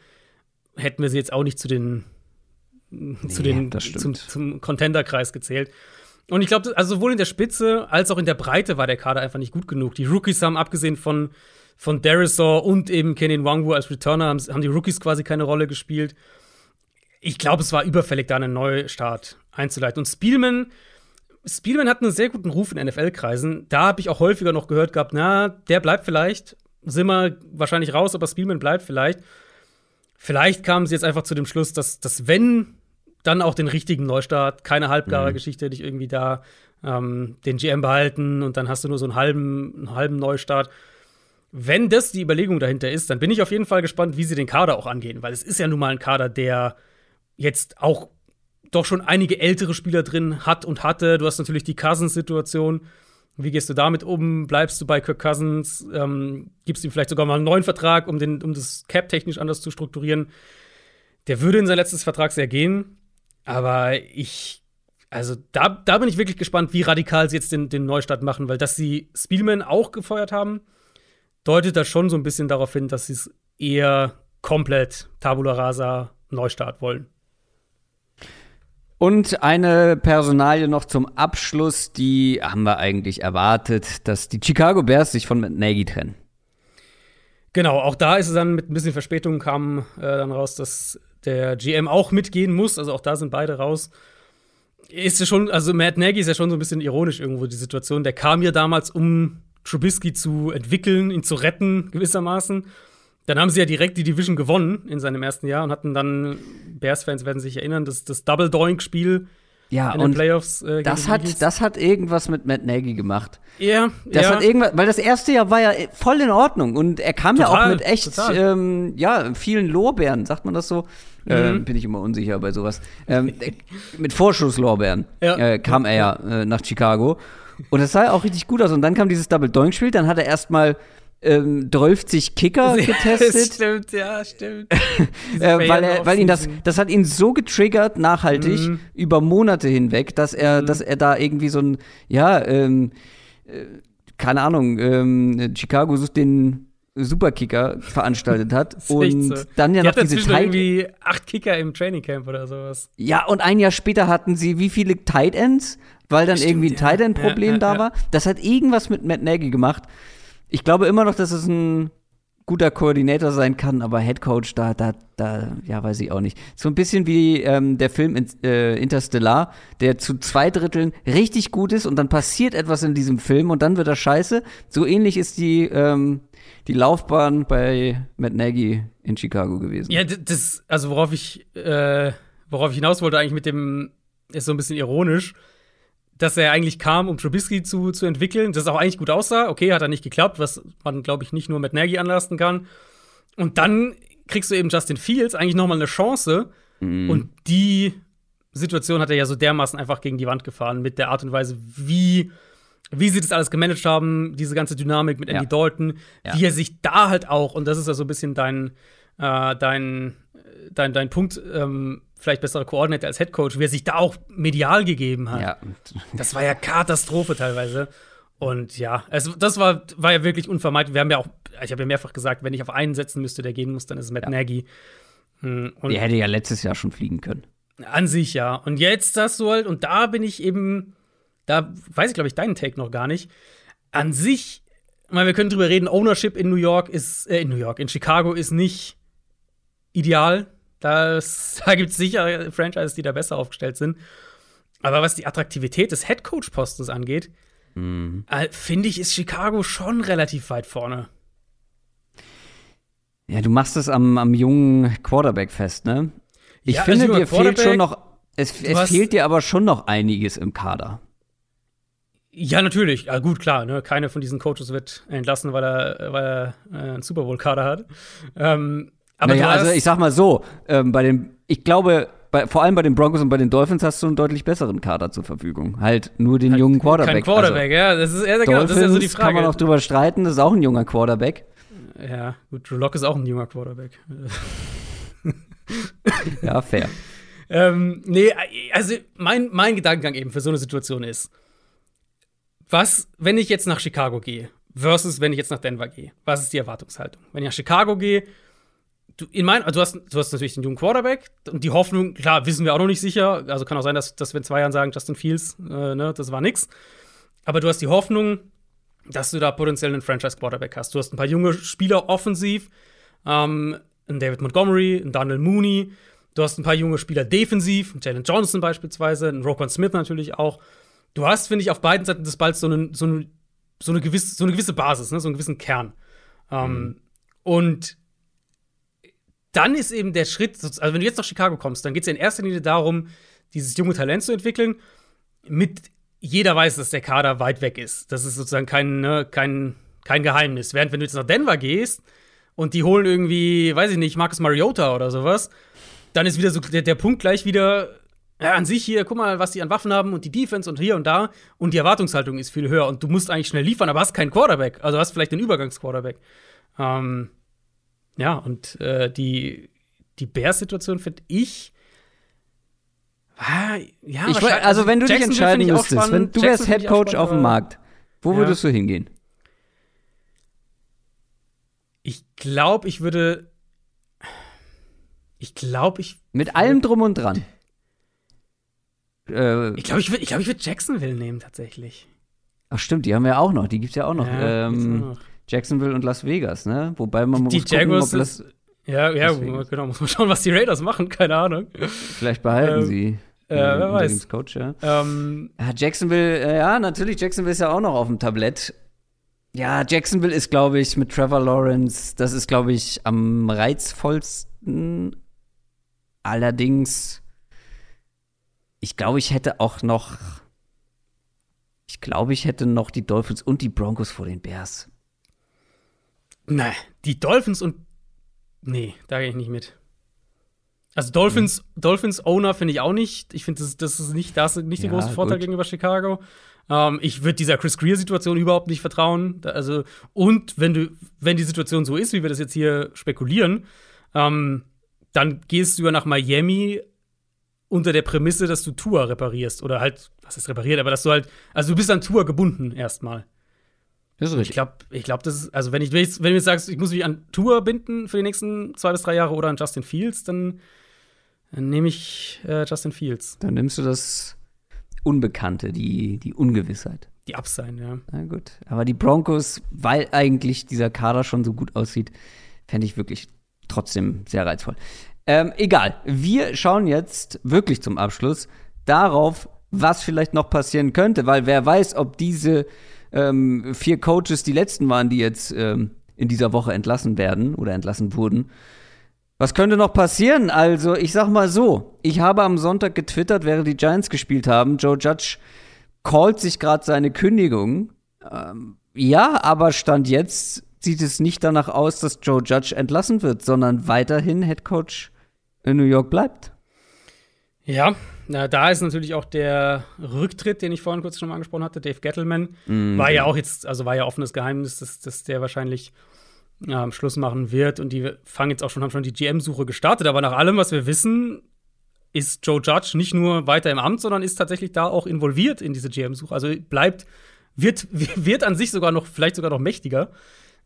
hätten wir sie jetzt auch nicht zu den, nee, zu den zum, zum Contender-Kreis gezählt. Und ich glaube, also sowohl in der Spitze als auch in der Breite war der Kader einfach nicht gut genug. Die Rookies haben, abgesehen von, von Derisor und eben Kenan Wangwu als Returner, haben, haben die Rookies quasi keine Rolle gespielt. Ich glaube, es war überfällig, da einen Neustart einzuleiten. Und Spielman, Spielman hat einen sehr guten Ruf in NFL-Kreisen. Da habe ich auch häufiger noch gehört gehabt, na, der bleibt vielleicht. Sind wir wahrscheinlich raus, aber Spielman bleibt vielleicht. Vielleicht kamen sie jetzt einfach zu dem Schluss, dass, dass wenn, dann auch den richtigen Neustart, keine halbgare mhm. Geschichte, dich irgendwie da ähm, den GM behalten und dann hast du nur so einen halben, einen halben Neustart. Wenn das die Überlegung dahinter ist, dann bin ich auf jeden Fall gespannt, wie sie den Kader auch angehen, weil es ist ja nun mal ein Kader, der jetzt auch doch schon einige ältere Spieler drin hat und hatte. Du hast natürlich die Cousins-Situation. Wie gehst du damit um? Bleibst du bei Kirk Cousins? Ähm, gibst ihm vielleicht sogar mal einen neuen Vertrag, um, den, um das Cap technisch anders zu strukturieren? Der würde in sein letztes Vertrag sehr gehen. Aber ich, also da, da bin ich wirklich gespannt, wie radikal sie jetzt den, den Neustart machen, weil dass sie Spielman auch gefeuert haben, deutet das schon so ein bisschen darauf hin, dass sie es eher komplett Tabula Rasa Neustart wollen. Und eine Personalie noch zum Abschluss, die haben wir eigentlich erwartet, dass die Chicago Bears sich von Nagy trennen. Genau, auch da ist es dann mit ein bisschen Verspätung kam äh, dann raus, dass der GM auch mitgehen muss. Also auch da sind beide raus. Ist ja schon, also Matt Nagy ist ja schon so ein bisschen ironisch irgendwo die Situation. Der kam ja damals, um Trubisky zu entwickeln, ihn zu retten gewissermaßen. Dann haben sie ja direkt die Division gewonnen in seinem ersten Jahr und hatten dann, Bears-Fans werden sich erinnern, das, das Double-Doink-Spiel ja, in den Playoffs. Äh, das, hat, das hat irgendwas mit Matt Nagy gemacht. Ja, das ja. hat irgendwas, weil das erste Jahr war ja voll in Ordnung und er kam total, ja auch mit echt, ähm, ja, vielen Lorbeeren, sagt man das so? Mhm. Ähm, bin ich immer unsicher bei sowas. Ähm, mit Vorschusslorbeeren ja. äh, kam er ja äh, nach Chicago. Und das sah ja auch richtig gut aus. Und dann kam dieses Double-Doink-Spiel, dann hat er erstmal ähm, 12 Kicker getestet. stimmt, ja, stimmt. äh, weil er, weil ihn das, das hat ihn so getriggert, nachhaltig, mhm. über Monate hinweg, dass er, mhm. dass er da irgendwie so ein, ja, ähm, äh, keine Ahnung, ähm, Chicago sucht den Superkicker veranstaltet hat und so. dann ja Die noch diese Tight irgendwie acht Kicker im Trainingcamp oder sowas. Ja, und ein Jahr später hatten sie wie viele Tight Ends, weil dann Stimmt, irgendwie ein Tight End Problem ja, ja, da war. Das hat irgendwas mit Matt Nagy gemacht ich glaube immer noch, dass es ein guter Koordinator sein kann, aber Headcoach, da, da, da, ja, weiß ich auch nicht. So ein bisschen wie ähm, der Film in, äh, Interstellar, der zu zwei Dritteln richtig gut ist und dann passiert etwas in diesem Film und dann wird er scheiße. So ähnlich ist die, ähm, die Laufbahn bei Matt Nagy in Chicago gewesen. Ja, das, also worauf ich, äh, worauf ich hinaus wollte eigentlich mit dem, ist so ein bisschen ironisch dass er eigentlich kam, um Trubisky zu, zu entwickeln, das auch eigentlich gut aussah. Okay, hat er nicht geklappt, was man, glaube ich, nicht nur mit Nagy anlasten kann. Und dann kriegst du eben Justin Fields eigentlich noch mal eine Chance. Mhm. Und die Situation hat er ja so dermaßen einfach gegen die Wand gefahren mit der Art und Weise, wie, wie sie das alles gemanagt haben, diese ganze Dynamik mit Andy ja. Dalton, ja. wie er sich da halt auch, und das ist ja so ein bisschen dein, äh, dein, dein, dein Punkt, ähm, vielleicht bessere Koordinator als Headcoach, wie er sich da auch medial gegeben hat. Ja. Das war ja Katastrophe teilweise. Und ja, es, das war, war ja wirklich unvermeidlich. Wir haben ja auch, ich habe ja mehrfach gesagt, wenn ich auf einen setzen müsste, der gehen muss, dann ist es Matt ja. Nagy. Hm, und der hätte ja letztes Jahr schon fliegen können. An sich ja. Und jetzt hast du halt, und da bin ich eben, da weiß ich, glaube ich, deinen Take noch gar nicht. An sich, mal, wir können drüber reden, Ownership in New York ist, äh, in New York, in Chicago ist nicht ideal. Das, da gibt es sicher Franchises, die da besser aufgestellt sind. Aber was die Attraktivität des Headcoach-Postens angeht, mhm. äh, finde ich, ist Chicago schon relativ weit vorne. Ja, du machst es am, am jungen Quarterback fest, ne? Ich Ja, finde, also dir fehlt schon noch, es, es fehlt dir aber schon noch einiges im Kader. Ja, natürlich. Ja, gut, klar. Ne? Keiner von diesen Coaches wird entlassen, weil er, weil er äh, einen Super Bowl-Kader hat. Ähm, aber naja, also ich sag mal so, ähm, bei den, ich glaube, bei, vor allem bei den Broncos und bei den Dolphins hast du einen deutlich besseren Kader zur Verfügung. Halt nur den jungen Quarterback. kein Quarterback, ja. Das ist, ja, genau, Also, das ist ja so die Dolphins kann man Frage. auch drüber streiten, das ist auch ein junger Quarterback. ja, gut, Drew Lock ist auch ein junger Quarterback. Ja, fair. Ähm, nee, also mein, mein Gedankengang eben für so eine Situation ist, was, wenn ich jetzt nach Chicago gehe, versus wenn ich jetzt nach Denver gehe, was ist die Erwartungshaltung? Wenn ich nach Chicago gehe, du, in mein, du, hast, du hast natürlich den jungen Quarterback und die Hoffnung, klar, wissen wir auch noch nicht sicher, also kann auch sein, dass, dass wir in zwei Jahren sagen, Justin Fields, äh, ne, das war nix. Aber du hast die Hoffnung, dass du da potenziell einen Franchise-Quarterback hast. Du hast ein paar junge Spieler offensiv, ähm, einen David Montgomery, einen Daniel Mooney. Du hast ein paar junge Spieler defensiv, einen Jalen Johnson beispielsweise, einen Roquan Smith natürlich auch. Du hast, finde ich, auf beiden Seiten des Balls so, einen, so, eine, so, eine, gewisse, so eine gewisse Basis, ne? so einen gewissen Kern. Ähm, und dann ist eben der Schritt, also wenn du jetzt nach Chicago kommst, dann geht es ja in erster Linie darum, dieses junge Talent zu entwickeln. Mit jeder weiß, dass der Kader weit weg ist. Das ist sozusagen kein, ne, kein, kein Geheimnis. Während wenn du jetzt nach Denver gehst und die holen irgendwie, weiß ich nicht, Marcus Mariota oder sowas, dann ist wieder so der, der Punkt gleich wieder ja, an sich hier, guck mal, was die an Waffen haben und die Defense und hier und da und die Erwartungshaltung ist viel höher und du musst eigentlich schnell liefern, aber hast keinen Quarterback, also hast vielleicht den Übergangsquarterback. Ähm, ja, und äh, die, die Bears-Situation finde ich. Ah, ja, Ich, wahrscheinlich- woll- also, wenn du dich entscheiden müsstest, wenn du wärst Head Coach auf dem Markt, wo Ja. würdest du hingehen? Ich glaube, ich würde. Ich glaube, ich. Mit allem drum und dran. Äh, Ich glaube, ich würde ich glaub, ich würd Jacksonville nehmen, tatsächlich. ach stimmt, die haben wir ja auch noch, die gibt's ja auch noch. Ja, ähm, auch noch. Jacksonville und Las Vegas, ne? Wobei man Die muss gucken, Jaguars ob das, Ja, ja, Deswegen. genau. Muss man schauen, was die Raiders machen. Keine Ahnung. vielleicht behalten Ähm, sie. äh, wer weiß. Interimscoach, ja. Ähm, Ja, Jacksonville, äh, ja, natürlich, Jacksonville ist ja auch noch auf dem Tablett. Ja, Jacksonville ist, glaube ich, mit Trevor Lawrence, das ist, glaube ich, am reizvollsten. Allerdings, ich glaube, ich hätte auch noch, ich glaube, ich hätte noch die Dolphins und die Broncos vor den Bears. Nein, die Dolphins und. Nee, da gehe ich nicht mit. Also Dolphins, Dolphins Owner finde ich auch nicht. Ich finde, das, das ist nicht, das ist nicht der Ja, große Vorteil gut. gegenüber Chicago. Ähm, ich würde dieser Chris Greer-Situation überhaupt nicht vertrauen. Also, und wenn du, wenn die Situation so ist, wie wir das jetzt hier spekulieren, ähm, dann gehst du ja nach Miami unter der Prämisse, dass du Tour reparierst. Oder halt, was ist repariert, aber dass du halt, also du bist an Tour gebunden erstmal. Das ist Ich glaube, ich glaub, das ist, also wenn, ich, wenn ich- wenn du jetzt sagst, ich muss mich an Tour binden für die nächsten zwei bis drei Jahre oder an Justin Fields, dann, dann nehme ich äh, Justin Fields. Dann nimmst du das Unbekannte, die, die Ungewissheit. Die Ups sein, ja. Na gut. Aber die Broncos, weil eigentlich dieser Kader schon so gut aussieht, fände ich wirklich trotzdem sehr reizvoll. Ähm, egal. Wir schauen jetzt wirklich zum Abschluss darauf, was vielleicht noch passieren könnte, weil wer weiß, ob diese ähm, vier Coaches die letzten waren, die jetzt ähm, in dieser Woche entlassen werden oder entlassen wurden. Was könnte noch passieren? Also, ich sag mal so, ich habe am Sonntag getwittert, während die Giants gespielt haben, Joe Judge callt sich gerade seine Kündigung. Ähm, ja, aber Stand jetzt sieht es nicht danach aus, dass Joe Judge entlassen wird, sondern weiterhin Head Coach in New York bleibt. Ja, na, da ist natürlich auch der Rücktritt, den ich vorhin kurz schon mal angesprochen hatte, Dave Gettleman. War ja auch jetzt, also war ja offenes Geheimnis, dass, dass der wahrscheinlich ähm, Schluss machen wird. Und die fangen jetzt auch schon, haben schon die GM-Suche gestartet. Aber nach allem, was wir wissen, ist Joe Judge nicht nur weiter im Amt, sondern ist tatsächlich da auch involviert in diese GM-Suche. Also bleibt, wird, wird an sich sogar noch, vielleicht sogar noch mächtiger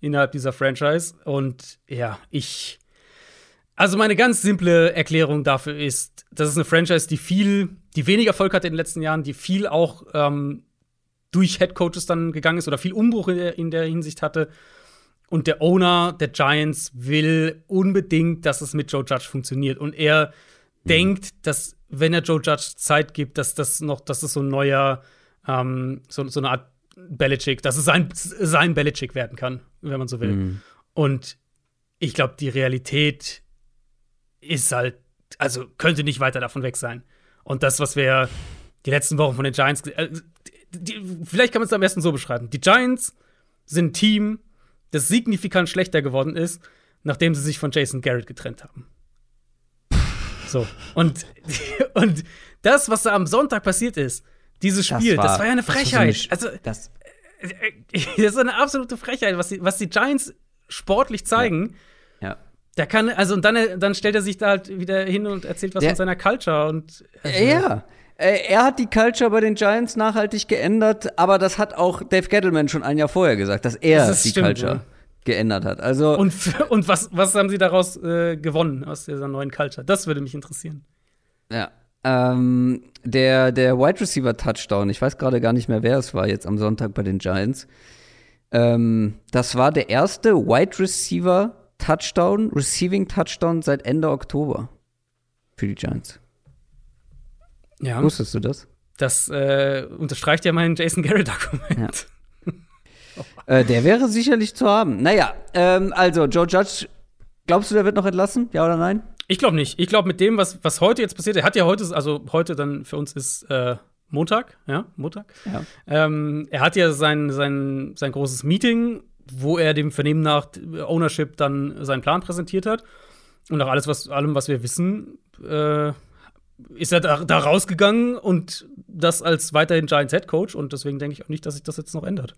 innerhalb dieser Franchise. Und ja, ich. Also meine ganz simple Erklärung dafür ist, das ist eine Franchise, die viel, die wenig Erfolg hatte in den letzten Jahren, die viel auch ähm, durch Head Coaches dann gegangen ist oder viel Umbruch in der, in der Hinsicht hatte. Und der Owner der Giants will unbedingt, dass es mit Joe Judge funktioniert. Und er denkt, dass wenn er Joe Judge Zeit gibt, dass das noch, dass es so ein neuer, ähm, so, so eine Art Belichick, dass es sein, sein Belichick werden kann, wenn man so will. Und ich glaube, die Realität ist halt, also könnte nicht weiter davon weg sein. Und das, was wir die letzten Wochen von den Giants, äh, die, vielleicht kann man es am besten so beschreiben. Die Giants sind ein Team, das signifikant schlechter geworden ist, nachdem sie sich von Jason Garrett getrennt haben. So. Und, und das, was da am Sonntag passiert ist, dieses Spiel, das war, das war ja eine Frechheit. So eine, also, das, das ist eine absolute Frechheit, was die, was die Giants sportlich zeigen. Ja. Da kann, also und dann, dann stellt er sich da halt wieder hin und erzählt was Der, von seiner Culture und. Also, ja. Äh, er hat die Culture bei den Giants nachhaltig geändert, aber das hat auch Dave Gettleman schon ein Jahr vorher gesagt, dass er das die stimmt, Culture ja. geändert hat. Also und, und was, was haben sie daraus äh, gewonnen aus dieser neuen Culture? Das würde mich interessieren. Ja. Ähm, der, der Wide Receiver Touchdown, ich weiß gerade gar nicht mehr, wer es war jetzt am Sonntag bei den Giants. Ähm, das war der erste Wide Receiver Touchdown, Receiving Touchdown seit Ende Oktober für die Giants. Ja. Wusstest du das? Das äh, unterstreicht ja mein Jason Garrett-Argument. Ja. äh, der wäre sicherlich zu haben. Naja, ähm, also Joe Judge, glaubst du, der wird noch entlassen? Ja oder nein? Ich glaube nicht. Ich glaube, mit dem, was, was heute jetzt passiert, er hat ja heute, also heute dann für uns ist äh, Montag, ja, Montag. Ja. Ähm, er hat ja sein, sein, sein großes Meeting, wo er dem Vernehmen nach Ownership dann seinen Plan präsentiert hat. Und nach alles, was, allem, was wir wissen, äh, ist er da, da, rausgegangen und das als weiterhin Giants Head Coach und deswegen denke ich auch nicht, dass sich das jetzt noch ändert.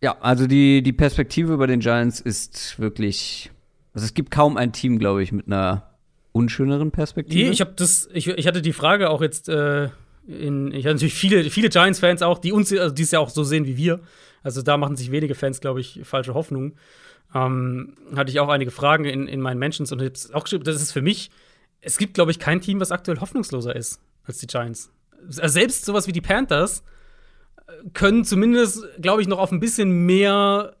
Ja, also die, die Perspektive bei den Giants ist wirklich. Also es gibt kaum ein Team, glaube ich, mit einer unschöneren Perspektive. Nee, ich habe das, ich, ich hatte die Frage auch jetzt, äh, in, ich hatte natürlich viele, viele Giants-Fans auch, die uns, also die es ja auch so sehen wie wir. Also da machen sich wenige Fans, glaube ich, falsche Hoffnungen. Ähm, hatte ich auch einige Fragen in, in meinen Mentions und auch geschrieben, das ist für mich es gibt, glaube ich, kein Team, was aktuell hoffnungsloser ist als die Giants. Also selbst sowas wie die Panthers äh, können zumindest, glaube ich, noch auf ein bisschen mehr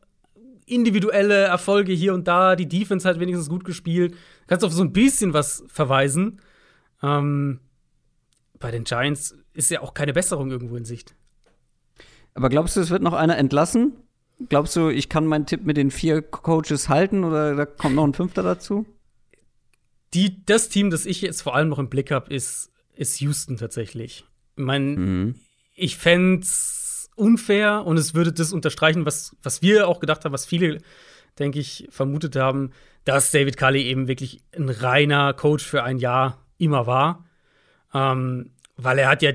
individuelle Erfolge hier und da. Die Defense hat wenigstens gut gespielt. Kannst auf so ein bisschen was verweisen. Ähm, bei den Giants ist ja auch keine Besserung irgendwo in Sicht. Aber glaubst du, es wird noch einer entlassen? Glaubst du, ich kann meinen Tipp mit den vier Coaches halten oder da kommt noch ein Fünfter dazu? die, das Team, das ich jetzt vor allem noch im Blick habe, ist, ist Houston tatsächlich. Ich meine, mhm. ich fände es unfair und es würde das unterstreichen, was, was wir auch gedacht haben, was viele, denke ich, vermutet haben, dass David Cully eben wirklich ein reiner Coach für ein Jahr immer war. Ähm, weil er hat ja,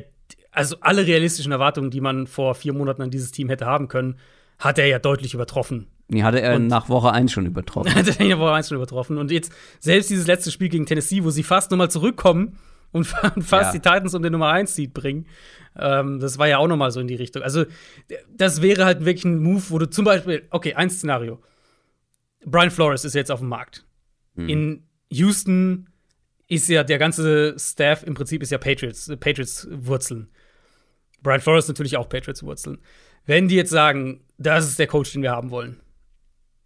also alle realistischen Erwartungen, die man vor vier Monaten an dieses Team hätte haben können, hat er ja deutlich übertroffen. Die hatte er und nach Woche 1 schon übertroffen. Hatte er in Woche 1 schon übertroffen. Und jetzt, selbst dieses letzte Spiel gegen Tennessee, wo sie fast nochmal zurückkommen und fast ja. die Titans um den Nummer 1 Seed bringen, ähm, das war ja auch nochmal so in die Richtung. Also, das wäre halt wirklich ein Move, wo du zum Beispiel, okay, ein Szenario. Brian Flores ist jetzt auf dem Markt. Mhm. In Houston ist ja der ganze Staff im Prinzip ist ja Patriots, Patriots Wurzeln. Brian Flores natürlich auch Patriots Wurzeln. Wenn die jetzt sagen, das ist der Coach, den wir haben wollen,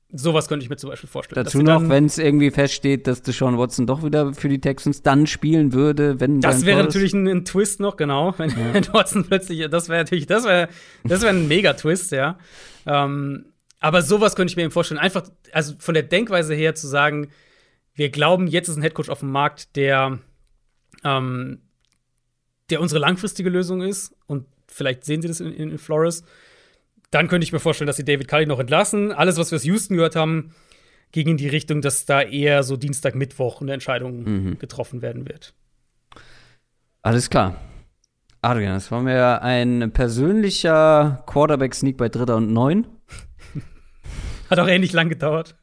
Sowas könnte ich mir zum Beispiel vorstellen. Dazu noch, wenn es irgendwie feststeht, dass Deshaun Watson doch wieder für die Texans dann spielen würde, wenn Das wäre natürlich ein, ein, Twist noch, genau. Wenn, ja. Watson plötzlich, das wäre natürlich, das wäre das wäre ein Mega-Twist, ja. Ähm, aber sowas könnte ich mir eben vorstellen. Einfach, also von der Denkweise her zu sagen, wir glauben, jetzt ist ein Headcoach auf dem Markt, der, ähm, der unsere langfristige Lösung ist. Und vielleicht sehen Sie das in, in Flores dann könnte ich mir vorstellen, dass sie David Cully noch entlassen. Alles, was wir aus Houston gehört haben, ging in die Richtung, dass da eher so Dienstag, Mittwoch eine Entscheidung mhm. getroffen werden wird. Alles klar. Adrian, das war mir ein persönlicher Quarterback-Sneak bei Dritter und Neun. Hat auch ähnlich lang gedauert.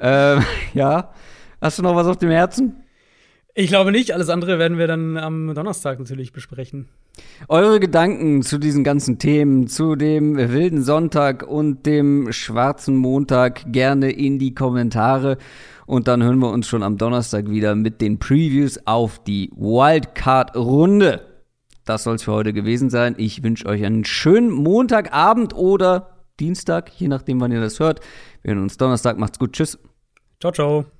ähm, ja. Hast du noch was auf dem Herzen? Ich glaube nicht. Alles andere werden wir dann am Donnerstag natürlich besprechen. Eure Gedanken zu diesen ganzen Themen, zu dem wilden Sonntag und dem schwarzen Montag gerne in die Kommentare. Und dann hören wir uns schon am Donnerstag wieder mit den Previews auf die Wildcard-Runde. Das soll es für heute gewesen sein. Ich wünsche euch einen schönen Montagabend oder Dienstag, je nachdem, wann ihr das hört. Wir hören uns Donnerstag. Macht's gut. Tschüss. Ciao, ciao.